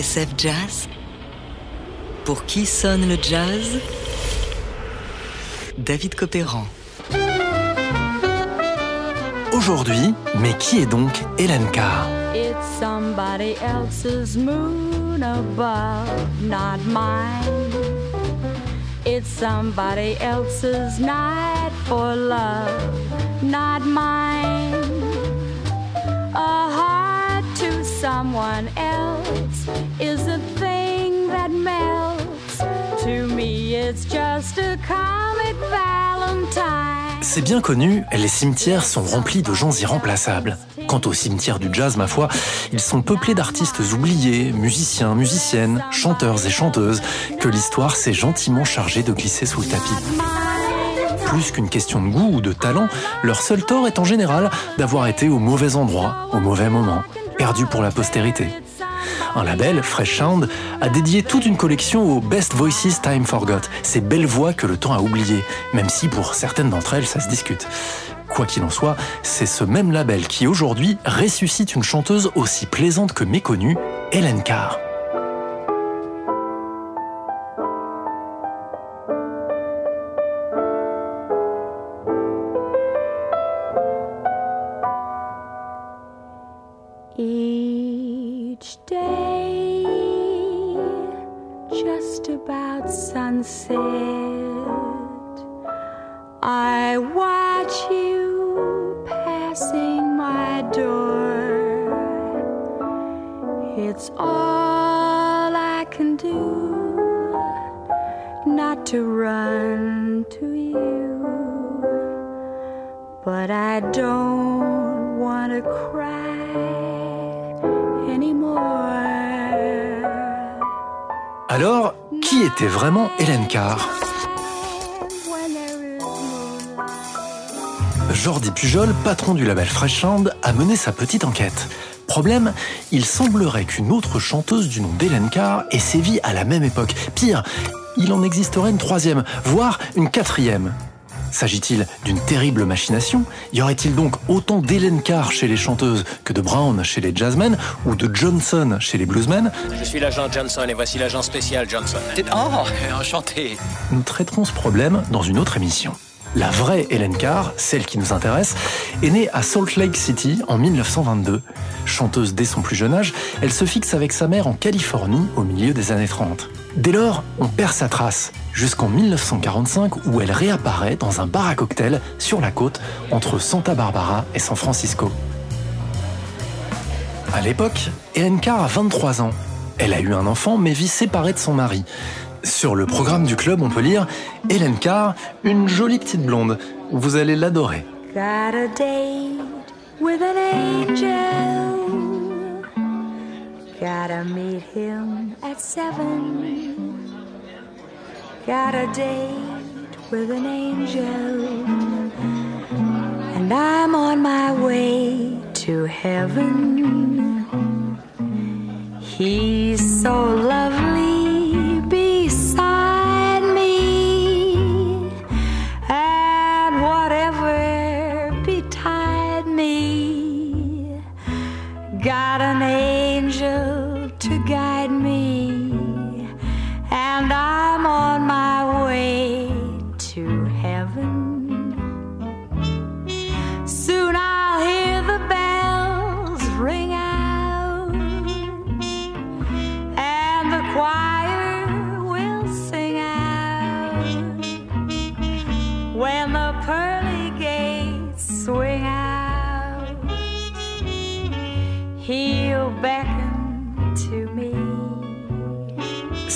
TSF Jazz Pour qui sonne le jazz? David Copéran. Aujourd'hui, mais qui est donc Hélène Carr It's somebody else's moon above, not mine. It's somebody else's night for love, not mine. Someone else is a thing that melts. To me, it's just a comic valentine. C'est bien connu, les cimetières sont remplis de gens irremplaçables. Quant au cimetière du jazz, ma foi, ils sont peuplés d'artistes oubliés, musiciens, musiciennes, chanteurs et chanteuses, que l'histoire s'est gentiment chargée de glisser sous le tapis. Plus qu'une question de goût ou de talent, leur seul tort est en général d'avoir été au mauvais endroit, au mauvais moment, perdu pour la postérité. Un label, Fresh Sound, a dédié toute une collection aux Best Voices Time Forgot, ces belles voix que le temps a oubliées, même si pour certaines d'entre elles ça se discute. Quoi qu'il en soit, c'est ce même label qui aujourd'hui ressuscite une chanteuse aussi plaisante que méconnue, Hélène Carr. I watch you passing my door. It's all I can do not to run to you, but I don't want to cry anymore. Alors, qui était vraiment Hélène Carr? Jordi Pujol, patron du label Fresh Sound, a mené sa petite enquête. Problème, il semblerait qu'une autre chanteuse du nom d'Hélène Carr ait sévi à la même époque. Pire, il en existerait une troisième, voire une quatrième. S'agit-il d'une terrible machination? Y aurait-il donc autant d'Hélène Carr chez les chanteuses que de Brown chez les jazzmen ou de Johnson chez les bluesmen? Je suis l'agent Johnson et voici l'agent spécial Johnson. Oh, enchanté. Nous traiterons ce problème dans une autre émission. La vraie Hélène Carr, celle qui nous intéresse, est née à Salt Lake City en 1922. Chanteuse dès son plus jeune âge, elle se fixe avec sa mère en Californie au milieu des années 30. Dès lors, on perd sa trace, jusqu'en 1945 où elle réapparaît dans un bar à cocktail sur la côte entre Santa Barbara et San Francisco. À l'époque, Hélène Carr a 23 ans. Elle a eu un enfant mais vit séparée de son mari. Sur le programme du club, on peut lire Hélène Carr, une jolie petite blonde. Vous allez l'adorer. Got a date with an angel. Gotta meet him at seven. Got a date with an angel. And I'm on my way to heaven. He's so lovely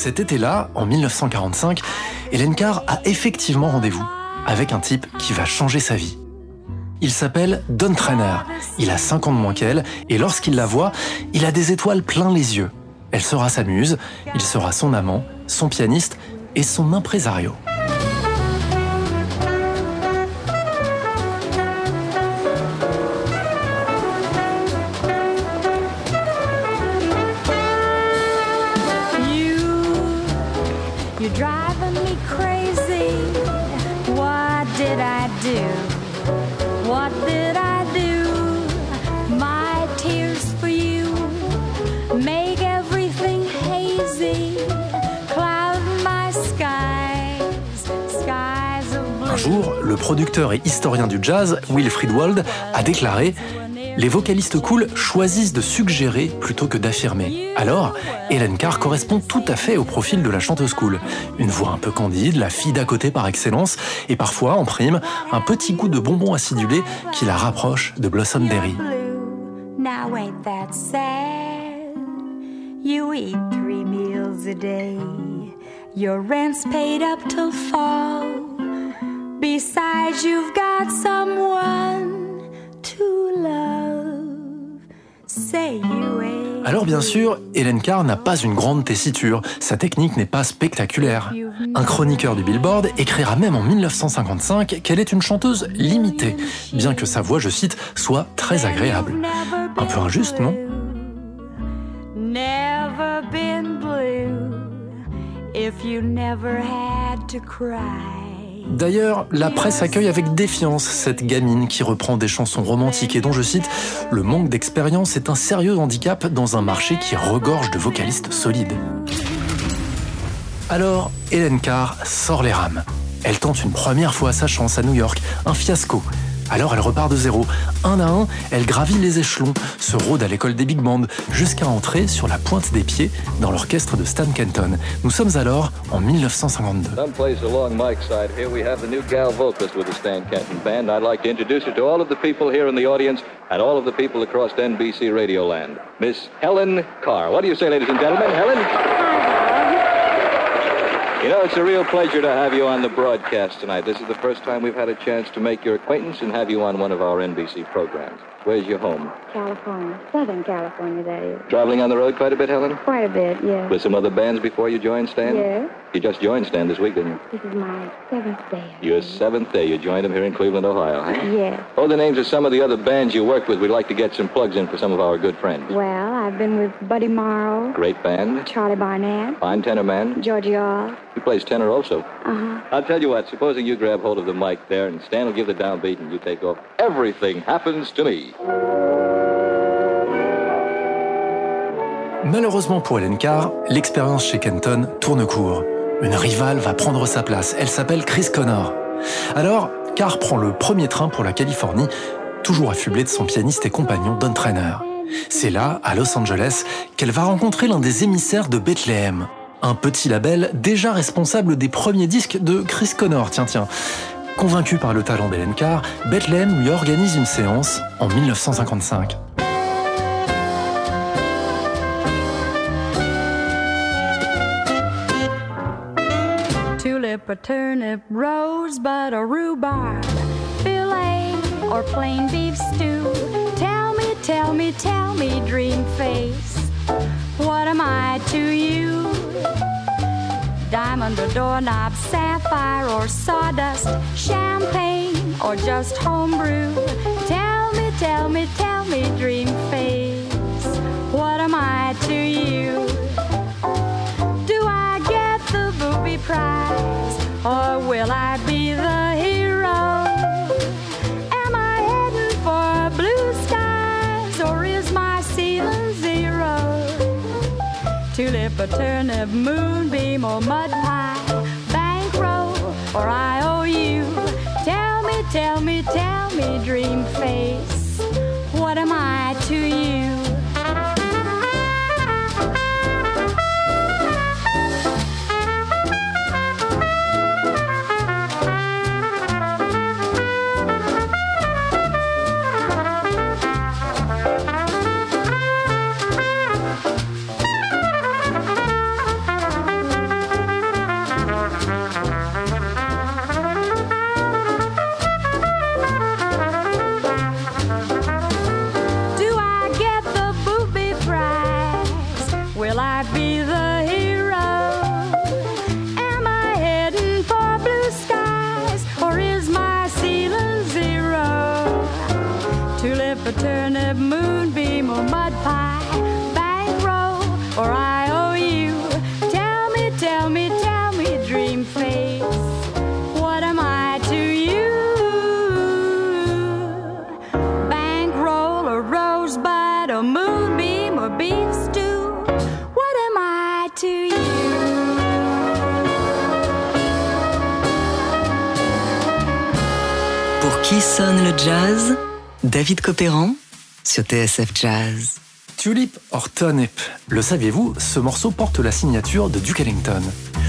Cet été-là, en 1945, Hélène Carr a effectivement rendez-vous avec un type qui va changer sa vie. Il s'appelle Don Trainer. Il a 5 ans de moins qu'elle et lorsqu'il la voit, il a des étoiles plein les yeux. Elle sera sa muse, il sera son amant, son pianiste et son impresario. Le producteur et historien du jazz, Wilfried Wald, a déclaré les vocalistes cool choisissent de suggérer plutôt que d'affirmer. Alors, Helen Carr correspond tout à fait au profil de la chanteuse cool. Une voix un peu candide, la fille d'à côté par excellence, et parfois, en prime, un petit goût de bonbon acidulé qui la rapproche de Blossom Berry. Your rent's paid up till fall. Besides, you've got someone to love. Say you ain't. Alors bien sûr, Helen Carr n'a pas une grande tessiture, sa technique n'est pas spectaculaire. Un chroniqueur du Billboard écrira même en 1955 qu'elle est une chanteuse limitée, bien que sa voix, je cite, soit très agréable. Un peu injuste, non? Never been blue if you never had to cry. D'ailleurs, la presse accueille avec défiance cette gamine qui reprend des chansons romantiques et dont je cite Le manque d'expérience est un sérieux handicap dans un marché qui regorge de vocalistes solides. Alors, Helen Carr sort les rames. Elle tente une première fois sa chance à New York, un fiasco. Alors elle repart de zéro. Un à un, elle gravit les échelons, se rôde à l'école des big bands, jusqu'à entrer sur la pointe des pieds dans l'orchestre de Stan Kenton. Nous sommes alors en 1952. Someplace along Mike's side here, we have the new gal vocalist with the Stan Kenton Band. I'd like to introduce her to all of the people here in the audience and all of the people across NBC Radio Land. Miss Helen Carr. What do you say, ladies and gentlemen? Helen? You know, it's a real pleasure to have you on the broadcast tonight. This is the first time we've had a chance to make your acquaintance and have you on one of our NBC programs. Where's your home? California, Southern California, that is. Traveling on the road quite a bit, Helen? Quite a bit, yes. With some other bands before you joined Stan? Yes. You just joined Stan this week, didn't you? This is my seventh day. Your seventh day. You joined him here in Cleveland, Ohio. huh? Yes. Oh, the names of some of the other bands you worked with. We'd like to get some plugs in for some of our good friends. Well, I've been with Buddy Morrow, Great band, Charlie Barnett, fine tenor man. Georgie All. He plays tenor also. Uh-huh. I'll tell you what, supposing you grab hold of the mic there and Stan will give the downbeat and you take off. Everything happens to me. Malheureusement pour Helen Carr, l'expérience chez Kenton tourne court. Une rivale va prendre sa place. Elle s'appelle Chris Connor. Alors, Carr prend le premier train pour la Californie, toujours affublée de son pianiste et compagnon Don Trainer. C'est là, à Los Angeles, qu'elle va rencontrer l'un des émissaires de Bethlehem. Un petit label déjà responsable des premiers disques de Chris Connor, tiens tiens. Convaincu par le talent d'Helen Carr, Bethlehem lui organise une séance en 1955. Tulip, a turnip, rosebud, or rhubarb, filet, or plain beef stew. Tell me, tell me, tell me, dream face, what am I to you? Diamond or doorknob, sapphire or sawdust, champagne or just homebrew. Tell me, tell me, tell me, dream face, a turnip, moonbeam, or mud pie, bankroll, or IOU. Tell me, tell me, tell me, dream face, what am I to you? Be the hero? Am I heading for blue skies or is my ceiling zero? Tulip, a turnip, moonbeam, or mud pie, bankroll, or IOU. Tell me, tell me, tell me, dream face, what am I to you? bankroll, a rosebud, a moonbeam, or beef stew. To you? qui sonne le jazz? David Copéran sur TSF Jazz. Tulip or Turnip, le saviez-vous, ce morceau porte la signature de Duke Ellington.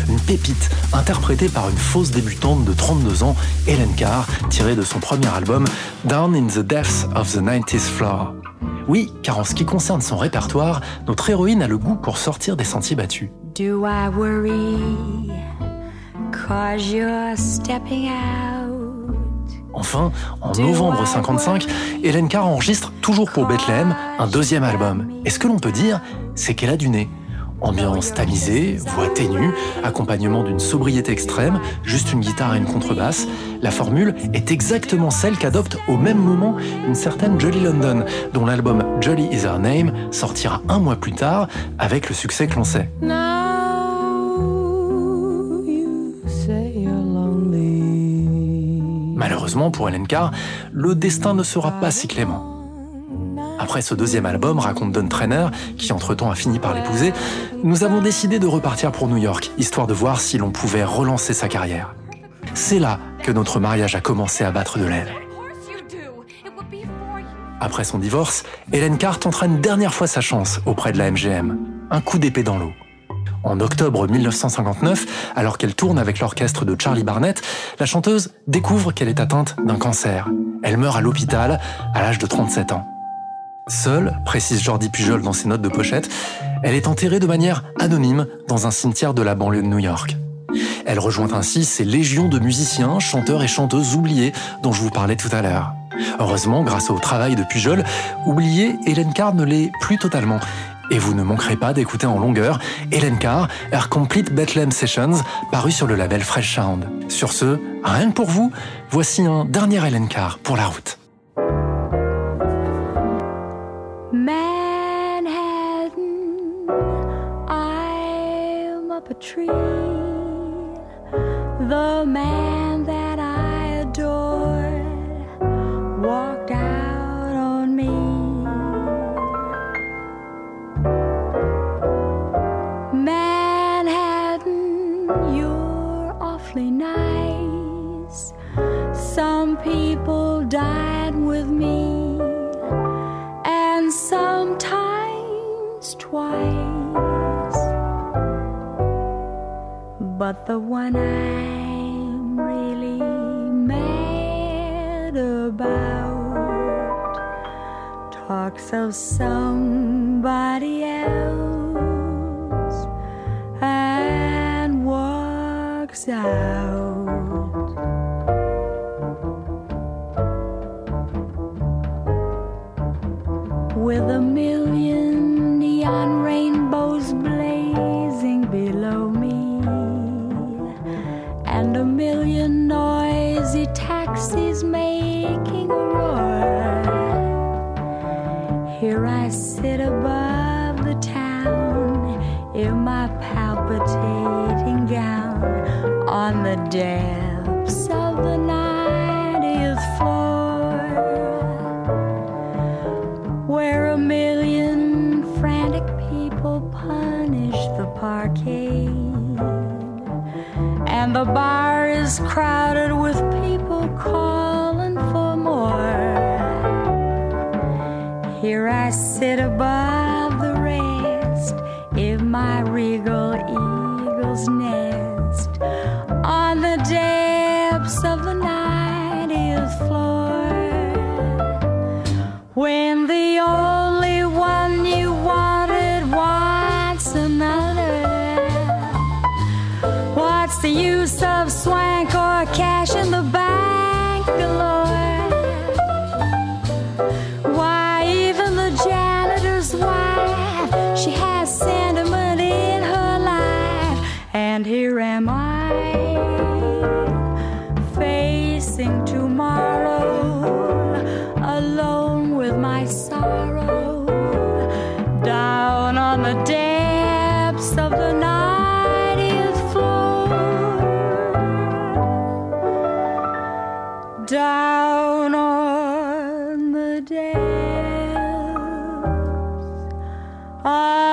Une pépite interprétée par une fausse débutante de 32 ans, Helen Carr, tirée de son premier album Down in the Depths of the 90s Floor. Oui, car en ce qui concerne son répertoire, notre héroïne a le goût pour sortir des sentiers battus. Do I worry? Cause you're stepping out? Enfin, en novembre 55, Helen Carr enregistre toujours pour Bethlehem un deuxième album. Et ce que l'on peut dire, c'est qu'elle a du nez. Ambiance tamisée, voix ténue, accompagnement d'une sobriété extrême, juste une guitare et une contrebasse, la formule est exactement celle qu'adopte au même moment une certaine Jolly London, dont l'album Jolly Is Her Name sortira un mois plus tard avec le succès que l'on sait. Malheureusement pour Helen Carr, le destin ne sera pas si clément. Après ce deuxième album, raconte Don Trainer, qui entre-temps a fini par l'épouser, nous avons décidé de repartir pour New York, histoire de voir si l'on pouvait relancer sa carrière. C'est là que notre mariage a commencé à battre de l'aile. Après son divorce, Helen Carr tentera une dernière fois sa chance auprès de la MGM. Un coup d'épée dans l'eau. En octobre 1959, alors qu'elle tourne avec l'orchestre de Charlie Barnett, la chanteuse découvre qu'elle est atteinte d'un cancer. Elle meurt à l'hôpital à l'âge de 37 ans. Seule, précise Jordi Pujol dans ses notes de pochette, elle est enterrée de manière anonyme dans un cimetière de la banlieue de New York. Elle rejoint ainsi ces légions de musiciens, chanteurs et chanteuses oubliés dont je vous parlais tout à l'heure. Heureusement, grâce au travail de Pujol, oubliée, Hélène Carr ne l'est plus totalement. Et vous ne manquerez pas d'écouter en longueur Hélène Carr, Her Complete Bethlehem Sessions, paru sur le label Fresh Sound. Sur ce, rien que pour vous, voici un dernier Hélène Carr pour la route. Up a tree. The man the one I'm really mad about talks of somebody else and walks out. Taxis making a roar. Here I sit above the town in my palpitating gown on the depths of the 90th floor where a million frantic people punish the parkade. And the bar is crowded down on the depths. Of the